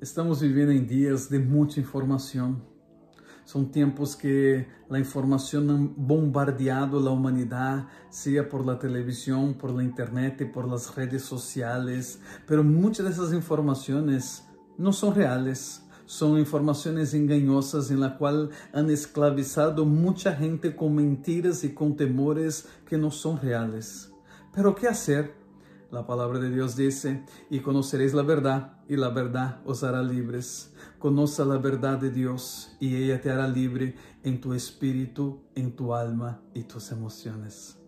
Estamos viviendo en días de mucha información. Son tiempos que la información ha bombardeado la humanidad, sea por la televisión, por la internet y por las redes sociales, pero muchas de esas informaciones no son reales. Son informaciones engañosas en la cual han esclavizado mucha gente con mentiras y con temores que no son reales. Pero ¿qué hacer? La palabra de Dios dice, y conoceréis la verdad, y la verdad os hará libres. Conoce la verdad de Dios, y ella te hará libre en tu espíritu, en tu alma y tus emociones.